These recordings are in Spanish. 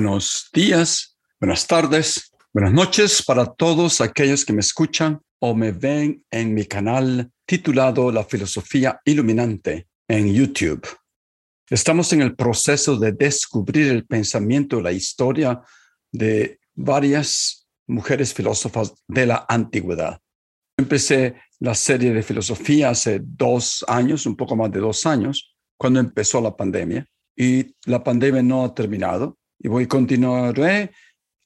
Buenos días, buenas tardes, buenas noches para todos aquellos que me escuchan o me ven en mi canal titulado La Filosofía Iluminante en YouTube. Estamos en el proceso de descubrir el pensamiento, la historia de varias mujeres filósofas de la antigüedad. Empecé la serie de filosofía hace dos años, un poco más de dos años, cuando empezó la pandemia. Y la pandemia no ha terminado y voy continuaré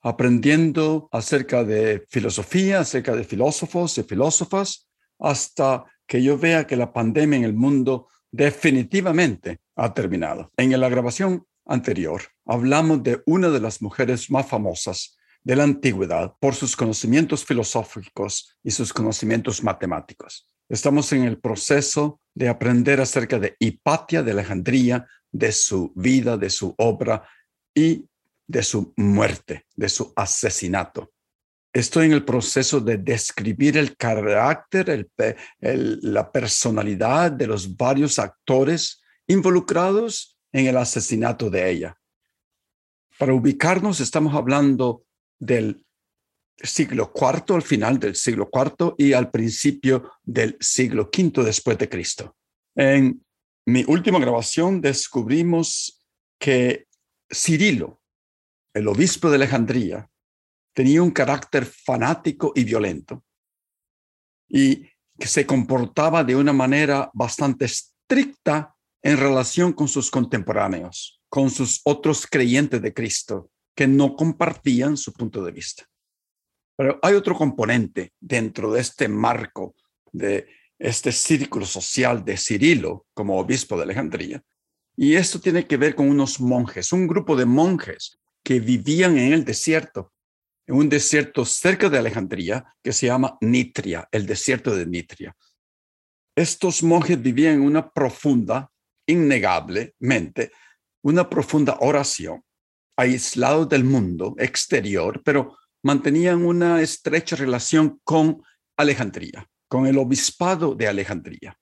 aprendiendo acerca de filosofía, acerca de filósofos y filósofas, hasta que yo vea que la pandemia en el mundo definitivamente ha terminado. En la grabación anterior hablamos de una de las mujeres más famosas de la antigüedad por sus conocimientos filosóficos y sus conocimientos matemáticos. Estamos en el proceso de aprender acerca de Hipatia de Alejandría, de su vida, de su obra y de su muerte, de su asesinato. Estoy en el proceso de describir el carácter, la personalidad de los varios actores involucrados en el asesinato de ella. Para ubicarnos, estamos hablando del siglo IV, al final del siglo IV y al principio del siglo V después de Cristo. En mi última grabación descubrimos que Cirilo, el obispo de Alejandría, tenía un carácter fanático y violento y que se comportaba de una manera bastante estricta en relación con sus contemporáneos, con sus otros creyentes de Cristo, que no compartían su punto de vista. Pero hay otro componente dentro de este marco de este círculo social de Cirilo como obispo de Alejandría. Y esto tiene que ver con unos monjes, un grupo de monjes que vivían en el desierto, en un desierto cerca de Alejandría que se llama Nitria, el desierto de Nitria. Estos monjes vivían en una profunda, innegablemente, una profunda oración, aislados del mundo exterior, pero mantenían una estrecha relación con Alejandría, con el obispado de Alejandría.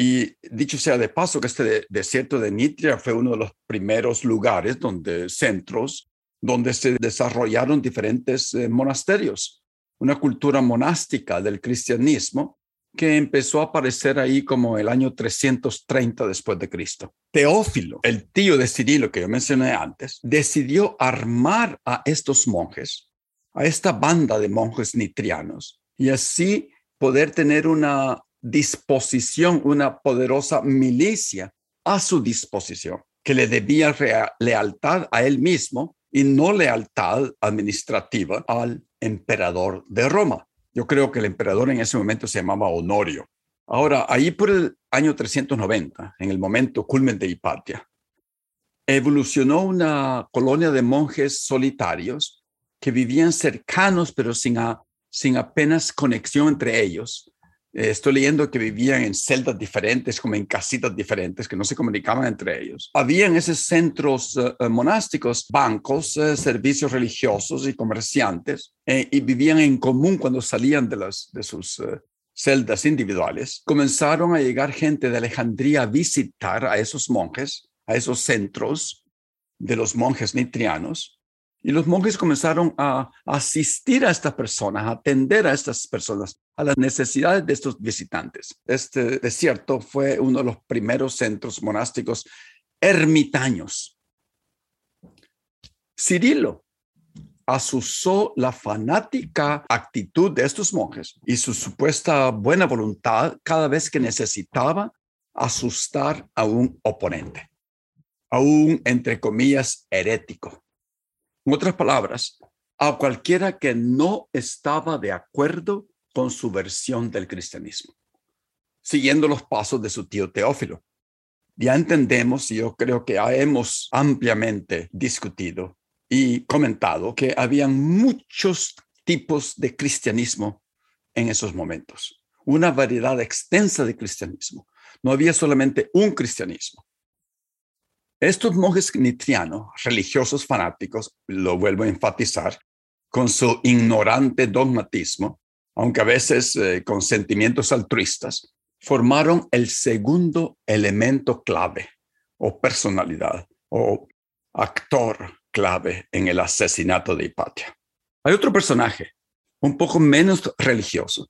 Y dicho sea de paso que este desierto de Nitria fue uno de los primeros lugares donde centros donde se desarrollaron diferentes eh, monasterios, una cultura monástica del cristianismo que empezó a aparecer ahí como el año 330 después de Cristo. Teófilo, el tío de Cirilo que yo mencioné antes, decidió armar a estos monjes, a esta banda de monjes nitrianos, y así poder tener una disposición, una poderosa milicia a su disposición, que le debía lealtad a él mismo y no lealtad administrativa al emperador de Roma. Yo creo que el emperador en ese momento se llamaba Honorio. Ahora, ahí por el año 390, en el momento culmen de Hipatia, evolucionó una colonia de monjes solitarios que vivían cercanos pero sin, sin apenas conexión entre ellos, eh, estoy leyendo que vivían en celdas diferentes, como en casitas diferentes, que no se comunicaban entre ellos. Había en esos centros eh, eh, monásticos bancos, servicios religiosos y comerciantes, y vivían en común cuando salían de, las, de sus celdas individuales. Comenzaron a llegar gente de Alejandría a visitar a esos monjes, a esos centros de los monjes nitrianos, y los monjes comenzaron a asistir a estas personas, a atender a estas personas, a las necesidades de estos visitantes. Este desierto fue uno de los primeros centros monásticos ermitaños. Cirilo asusó la fanática actitud de estos monjes y su supuesta buena voluntad cada vez que necesitaba asustar a un oponente, a un, entre comillas, herético En otras palabras, a cualquiera que no estaba de acuerdo con su versión del cristianismo, siguiendo los pasos de su tío Teófilo. Ya entendemos, y yo creo que hemos ampliamente discutido y comentado que habían muchos tipos de cristianismo en esos momentos, una variedad extensa de cristianismo. No había solamente un cristianismo. Estos monjes nitrianos, religiosos fanáticos, lo vuelvo a enfatizar, con su ignorante dogmatismo, aunque a veces eh, con sentimientos altruistas, formaron el segundo elemento clave o personalidad o actor clave en el asesinato de Hipatia. Hay otro personaje, un poco menos religioso,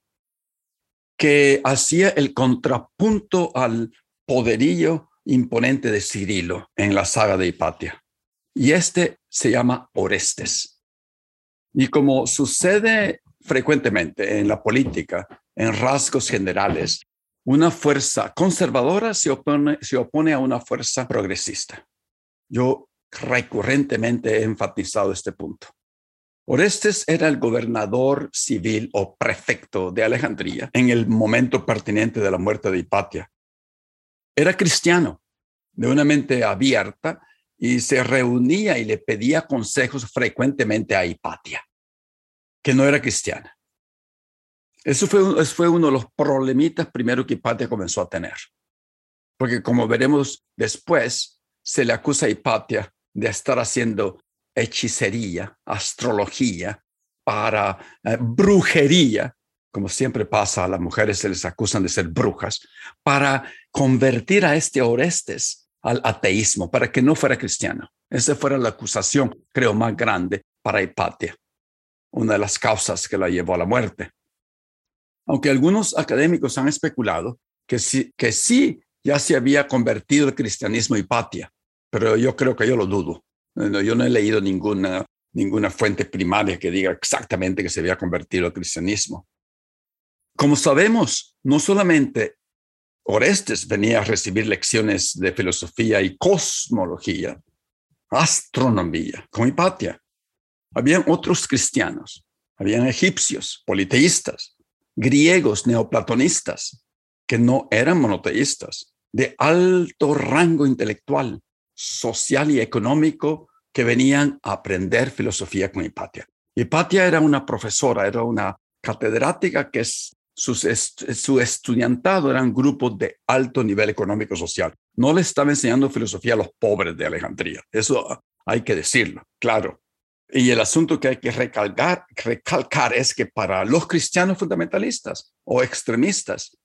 que hacía el contrapunto al poderío imponente de Cirilo en la saga de Hipatia. Y este se llama Orestes. Y como sucede frecuentemente en la política, en rasgos generales, una fuerza conservadora se opone, se opone a una fuerza progresista. Yo recurrentemente he enfatizado este punto. Orestes era el gobernador civil o prefecto de Alejandría en el momento pertinente de la muerte de Hipatia. Era cristiano, de una mente abierta, y se reunía y le pedía consejos frecuentemente a Hipatia, que no era cristiana. Eso fue, uno de los problemitas primero que Hipatia comenzó a tener. Porque como veremos después, se le acusa a Hipatia de estar haciendo hechicería, astrología, para eh, brujería, como siempre pasa, a las mujeres se les acusan de ser brujas, para convertir a este Orestes al ateísmo, para que no fuera cristiano. Esa fuera la acusación, creo, más grande para Hipatia, una de las causas que la llevó a la muerte. Aunque algunos académicos han especulado que sí, que sí ya se había convertido el cristianismo Hipatia, pero yo creo que yo lo dudo. Yo no he leído ninguna, ninguna fuente primaria que diga exactamente que se había convertido al cristianismo. Como sabemos, no solamente Orestes venía a recibir lecciones de filosofía y cosmología, astronomía, con Hipatia. Habían otros cristianos, habían egipcios, politeístas, griegos, neoplatonistas, que no eran monoteístas, de alto rango intelectual, social y económico que venían a aprender filosofía con Hipatia. Hipatia era una profesora, era una catedrática que es, su estudiantado eran grupos de alto nivel económico social. No le estaba enseñando filosofía a los pobres de Alejandría. Eso hay que decirlo, claro. Y el asunto que hay que recalcar, recalcar es que para los cristianos fundamentalistas o extremistas,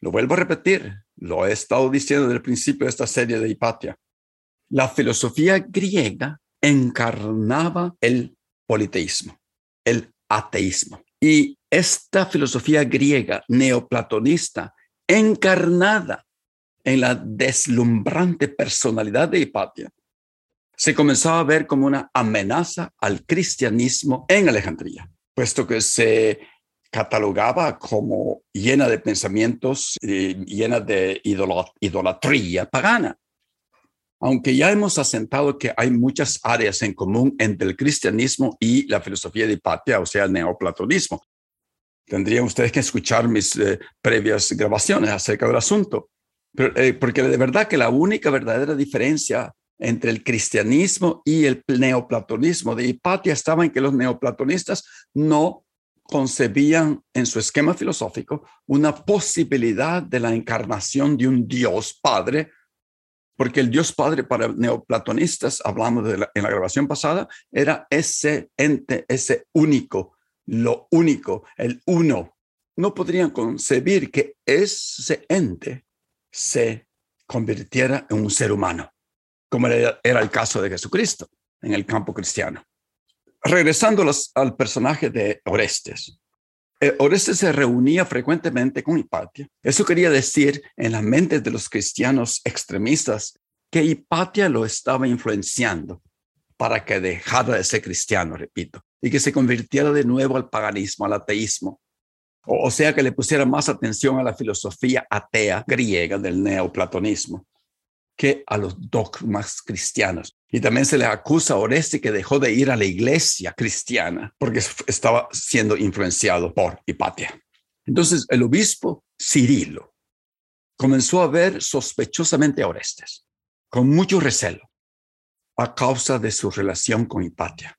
lo vuelvo a repetir, lo he estado diciendo desde el principio de esta serie de Hipatia, la filosofía griega encarnaba el politeísmo, el ateísmo. Y esta filosofía griega neoplatonista, encarnada en la deslumbrante personalidad de Hipatia, se comenzaba a ver como una amenaza al cristianismo en Alejandría, puesto que se catalogaba como llena de pensamientos, llena de idolatría pagana aunque ya hemos asentado que hay muchas áreas en común entre el cristianismo y la filosofía de Hipatia, o sea, el neoplatonismo. Tendrían ustedes que escuchar mis eh, previas grabaciones acerca del asunto, eh, porque de verdad que la única verdadera diferencia entre el cristianismo y el neoplatonismo de Hipatia estaba en que los neoplatonistas no concebían en su esquema filosófico una posibilidad de la encarnación de un Dios Padre porque el Dios Padre para neoplatonistas, hablamos en la grabación pasada, era ese ente, ese único, lo único, el uno. No podrían concebir que ese ente se convirtiera en un ser humano, como era el caso de Jesucristo en el campo cristiano. Regresando al personaje de Orestes, eh, Orestes se reunía frecuentemente con Hipatia. Eso quería decir en la mente de los cristianos extremistas que Hipatia lo estaba influenciando para que dejara de ser cristiano, repito, y que se convirtiera de nuevo al paganismo, al ateísmo. O, sea, que le pusiera más atención a la filosofía atea griega del neoplatonismo que a los dogmas cristianos. Y también se le acusa a Oreste que dejó de ir a la iglesia cristiana porque estaba siendo influenciado por Hipatia. Entonces el obispo Cirilo comenzó a ver sospechosamente a Orestes, con mucho recelo, a causa de su relación con Hipatia.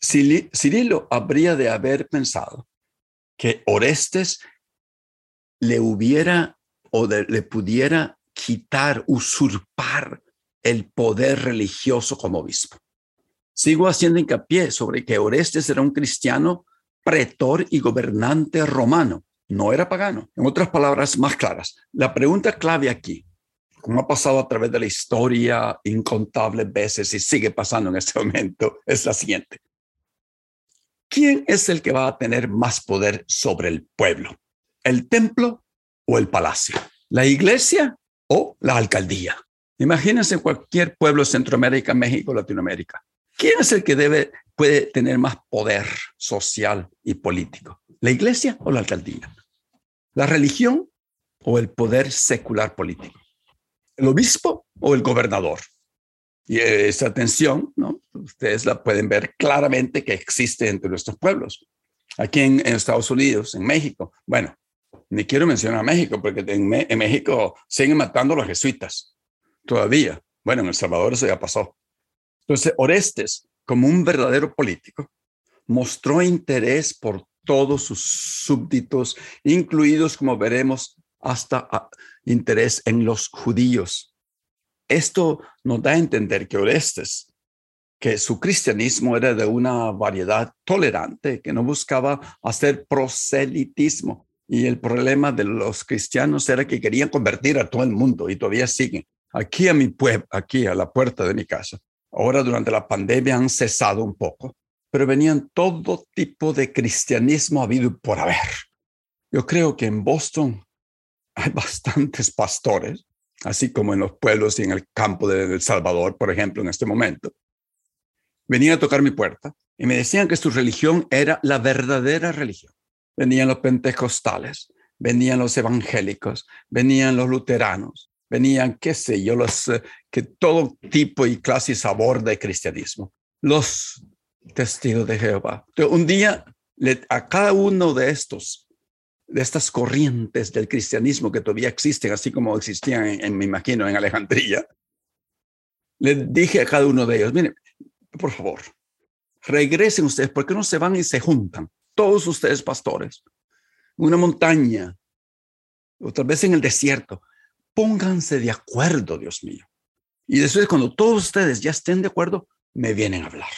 Cirilo habría de haber pensado que Orestes le hubiera o le pudiera quitar, usurpar el poder religioso como obispo. Sigo haciendo hincapié sobre que Orestes era un cristiano pretor y gobernante romano, no era pagano. En otras palabras más claras, la pregunta clave aquí, como ha pasado a través de la historia incontables veces y sigue pasando en este momento, es la siguiente. ¿Quién es el que va a tener más poder sobre el pueblo? ¿El templo o el palacio? ¿La iglesia o la alcaldía? Imagínense cualquier pueblo Centroamérica, México, Latinoamérica. ¿Quién es el que debe, puede tener más poder social y político? ¿La iglesia o la alcaldía? ¿La religión o el poder secular político? ¿El obispo o el gobernador? Y esa tensión, ¿no? Ustedes la pueden ver claramente que existe entre nuestros pueblos. Aquí en, Estados Unidos, en México, bueno, ni quiero mencionar a México porque en, en México siguen matando a los jesuitas todavía. Bueno, en El Salvador eso ya pasó. Entonces, Orestes, como un verdadero político, mostró interés por todos sus súbditos, incluidos, como veremos, hasta ah, interés en los judíos. Esto nos da a entender que Orestes, que su cristianismo era de una variedad tolerante, que no buscaba hacer proselitismo. Y el problema de los cristianos era que querían convertir a todo el mundo y todavía siguen aquí a mi pueblo, aquí a la puerta de mi casa. Ahora durante la pandemia han cesado un poco, pero venían todo tipo de cristianismo habido por haber. Yo creo que en Boston hay bastantes pastores, así como en los pueblos y en el campo de El Salvador, por ejemplo, en este momento. Venían a tocar mi puerta y me decían que su religión era la verdadera religión. Venían los pentecostales, venían los evangélicos, venían los luteranos, venían, qué sé yo, los, eh, que todo tipo y clase y sabor de cristianismo. Los testigos de Jehová. un día a cada uno de estos, de estas corrientes del cristianismo que todavía existen, así como existían, en, me imagino, en Alejandría, le dije a cada uno de ellos, miren, por favor, regresen ustedes, porque no se van y se juntan? Todos ustedes pastores, una montaña, otra vez en el desierto, pónganse de acuerdo, Dios mío. Y después, cuando todos ustedes ya estén de acuerdo, me vienen a hablar.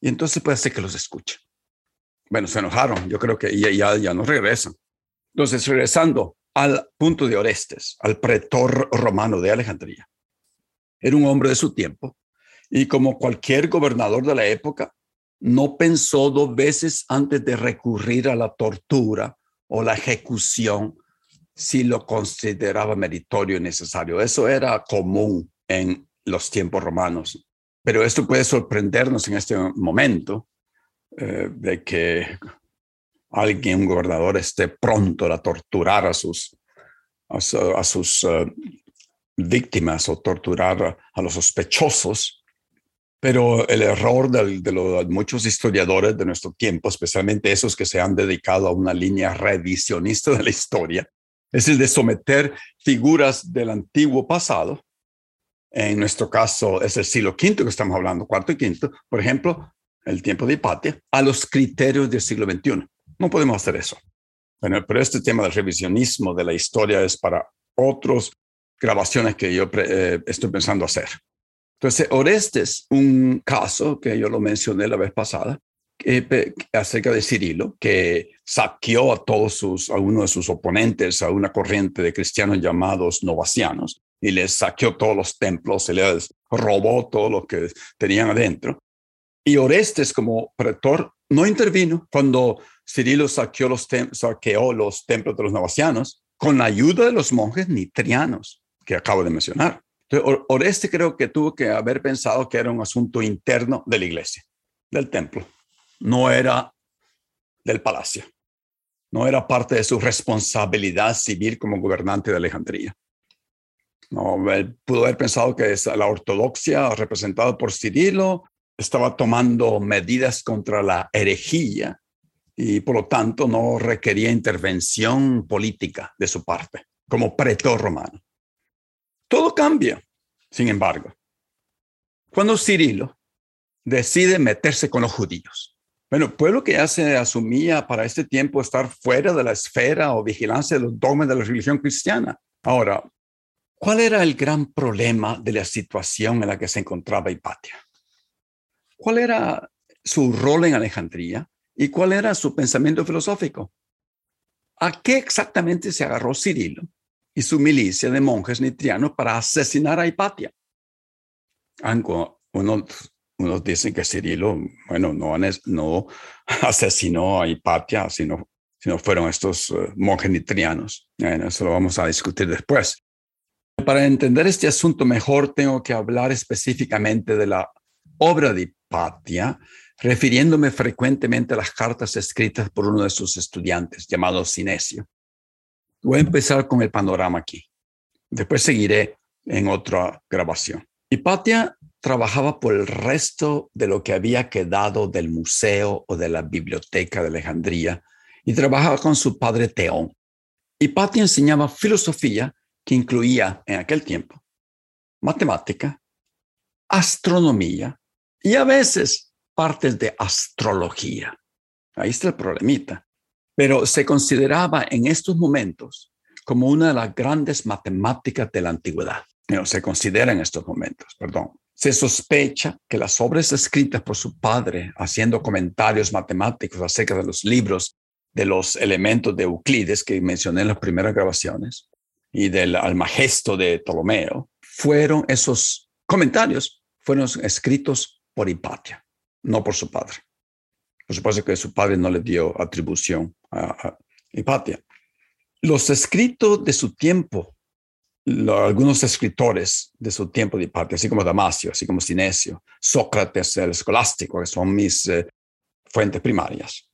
Y entonces puede ser que los escuche. Bueno, se enojaron. Yo creo que ya, ya, ya no regresan. Entonces, regresando al punto de Orestes, al pretor romano de Alejandría. Era un hombre de su tiempo y como cualquier gobernador de la época, no pensó dos veces antes de recurrir a la tortura o la ejecución si lo consideraba meritorio y necesario. Eso era común en los tiempos romanos. Pero esto puede sorprendernos en este momento eh, de que alguien, un gobernador, esté pronto a torturar a sus, a, sus eh, víctimas o torturar a, los sospechosos. Pero el error de, de, muchos historiadores de nuestro tiempo, especialmente esos que se han dedicado a una línea revisionista de la historia, es el de someter figuras del antiguo pasado. En nuestro caso es el siglo V que estamos hablando, cuarto y quinto, por ejemplo, el tiempo de Hipatia, a los criterios del siglo XXI. No podemos hacer eso. Bueno, pero este tema del revisionismo de la historia es para otras grabaciones que yo eh, estoy pensando hacer. Entonces, Orestes, un caso que yo lo mencioné la vez pasada, acerca de Cirilo, que saqueó a todos sus, a uno de sus oponentes, a una corriente de cristianos llamados novacianos, y les saqueó todos los templos, se les robó todo lo que tenían adentro. Y Orestes, como pretor, no intervino cuando Cirilo saqueó los, saqueó los templos de los novacianos con la ayuda de los monjes nitrianos que acabo de mencionar. Entonces, Orestes creo que tuvo que haber pensado que era un asunto interno de la iglesia, del templo no era del palacio, no era parte de su responsabilidad civil como gobernante de Alejandría. No, pudo haber pensado que la ortodoxia representada por Cirilo estaba tomando medidas contra la herejía y por lo tanto no requería intervención política de su parte como pretor romano. Todo cambia, sin embargo, cuando Cirilo decide meterse con los judíos. Bueno, pueblo que ya se asumía para este tiempo estar fuera de la esfera o vigilancia de los dogmas de la religión cristiana. Ahora, ¿cuál era el gran problema de la situación en la que se encontraba Hipatia? ¿Cuál era su rol en Alejandría y cuál era su pensamiento filosófico? ¿A qué exactamente se agarró Cirilo y su milicia de monjes nitrianos para asesinar a Hipatia? Uno unos dicen que Cirilo, bueno, no, no asesinó a Hipatia, sino, sino fueron estos uh, monjes nitrianos. Bueno, eso lo vamos a discutir después. Para entender este asunto mejor, tengo que hablar específicamente de la obra de Hipatia, refiriéndome frecuentemente a las cartas escritas por uno de sus estudiantes, llamado Sinesio. Voy a empezar con el panorama aquí. Después seguiré en otra grabación. Hipatia trabajaba por el resto de lo que había quedado del museo o de la biblioteca de Alejandría y trabajaba con su padre Teón. Hipatia enseñaba filosofía que incluía en aquel tiempo matemática, astronomía y a veces partes de astrología. Ahí está el problemita. Pero se consideraba en estos momentos como una de las grandes matemáticas de la antigüedad no, se considera en estos momentos, perdón. Se sospecha que las obras escritas por su padre, haciendo comentarios matemáticos acerca de los libros de los elementos de Euclides que mencioné en las primeras grabaciones y del Almagesto de Ptolomeo, fueron esos comentarios, fueron escritos por Hipatia, no por su padre. Por supuesto que su padre no le dio atribución a, a Hipatia. Los escritos de su tiempo algunos escritores de su tiempo de parte, así como Damasio, así como Sinesio, Sócrates, el escolástico, que son mis eh, fuentes primarias.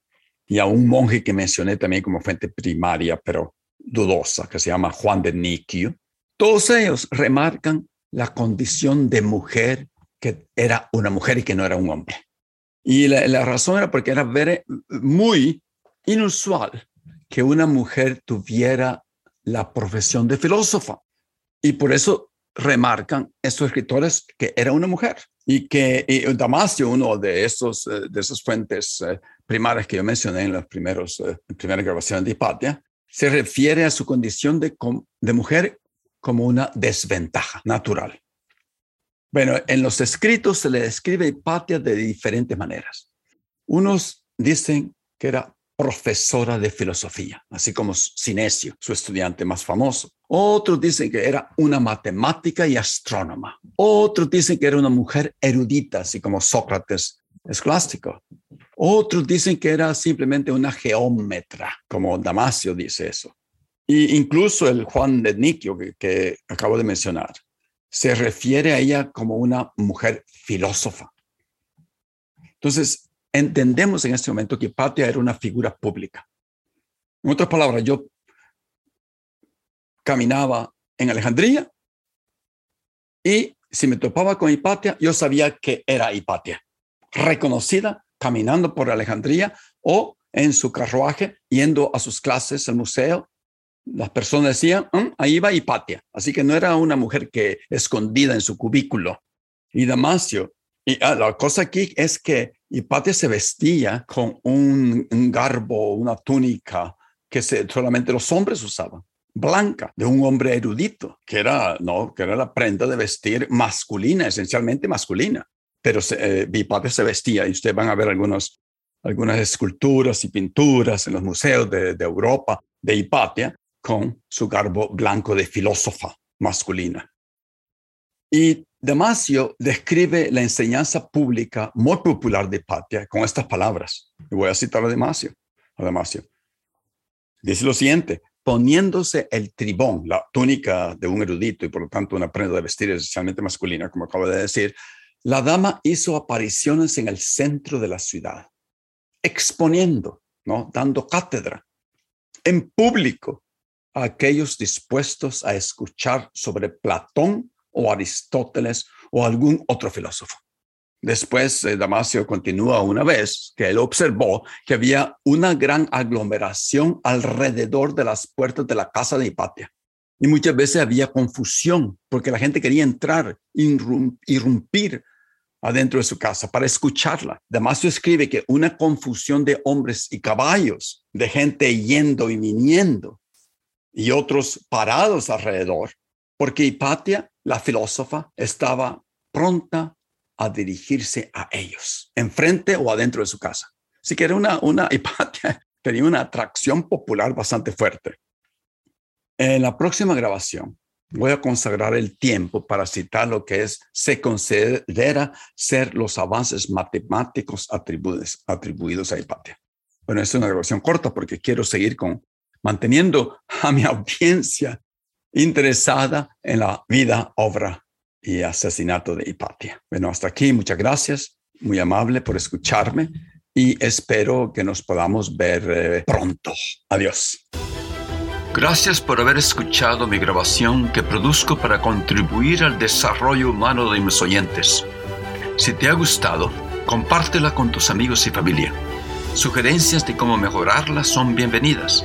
Y a un monje que mencioné también como fuente primaria, pero dudosa, que se llama Juan de Niquio. Todos ellos remarcan la condición de mujer, que era una mujer y que no era un hombre. Y la, la razón era porque era ver, muy inusual que una mujer tuviera la profesión de filósofa. Y por eso remarcan estos escritores que era una mujer y que Damasio, uno de, estos, eh, de esas fuentes eh, primarias que yo mencioné en las primeros, eh, primeras grabaciones de Hipatia, se refiere a su condición de, de mujer como una desventaja natural. Bueno, en los escritos se le describe Hipatia de diferentes maneras. Unos dicen que era profesora de filosofía, así como Sinesio, su estudiante más famoso. Otros dicen que era una matemática y astrónoma. Otros dicen que era una mujer erudita, así como Sócrates escolástico. Otros dicen que era simplemente una geómetra, como Damasio dice eso. Y incluso el Juan de Niquio que, que acabo de mencionar se refiere a ella como una mujer filósofa. Entonces, entendemos en este momento que Hipatia era una figura pública. En otras palabras, yo caminaba en Alejandría y si me topaba con Hipatia, yo sabía que era Hipatia, reconocida caminando por Alejandría o en su carruaje yendo a sus clases al museo. Las personas decían, mm, ahí va Hipatia. Así que no era una mujer que escondida en su cubículo. Y Damasio y ah, la cosa aquí es que Hipatia se vestía con un, garbo, una túnica que solamente los hombres usaban, blanca, de un hombre erudito, que era, no, que era la prenda de vestir masculina, esencialmente masculina. Pero eh, Hipatia se vestía y ustedes van a ver algunos, algunas esculturas y pinturas en los museos de Europa de Hipatia con su garbo blanco de filósofa masculina. Y Damasio describe la enseñanza pública muy popular de Hipatia con estas palabras. Y voy a citar a Damasio. A. Dice lo siguiente, poniéndose el tribón, la túnica de un erudito y por lo tanto una prenda de vestir esencialmente masculina, como acabo de decir, la dama hizo apariciones en el centro de la ciudad, exponiendo, ¿no? dando cátedra en público a aquellos dispuestos a escuchar sobre Platón o Aristóteles o algún otro filósofo. Después, eh, Damasio continúa una vez que él observó que había una gran aglomeración alrededor de las puertas de la casa de Hipatia. Y muchas veces había confusión porque la gente quería entrar, irrumpir adentro de su casa para escucharla. Damasio escribe que una confusión de hombres y caballos, de gente yendo y viniendo y otros parados alrededor, porque Hipatia, la filósofa, estaba pronta a dirigirse a ellos, enfrente o adentro de su casa. Así que era una, una Hipatia, tenía una atracción popular bastante fuerte. En la próxima grabación voy a consagrar el tiempo para citar lo que es, se considera ser los avances matemáticos atribuidos, atribuidos a Hipatia. Bueno, es una grabación corta porque quiero seguir con manteniendo a mi audiencia interesada en la vida, obra y asesinato de Hipatia. Bueno, hasta aquí, muchas gracias, muy amable por escucharme y espero que nos podamos ver eh, pronto. Adiós. Gracias por haber escuchado mi grabación que produzco para contribuir al desarrollo humano de mis oyentes. Si te ha gustado, compártela con tus amigos y familia. Sugerencias de cómo mejorarla son bienvenidas.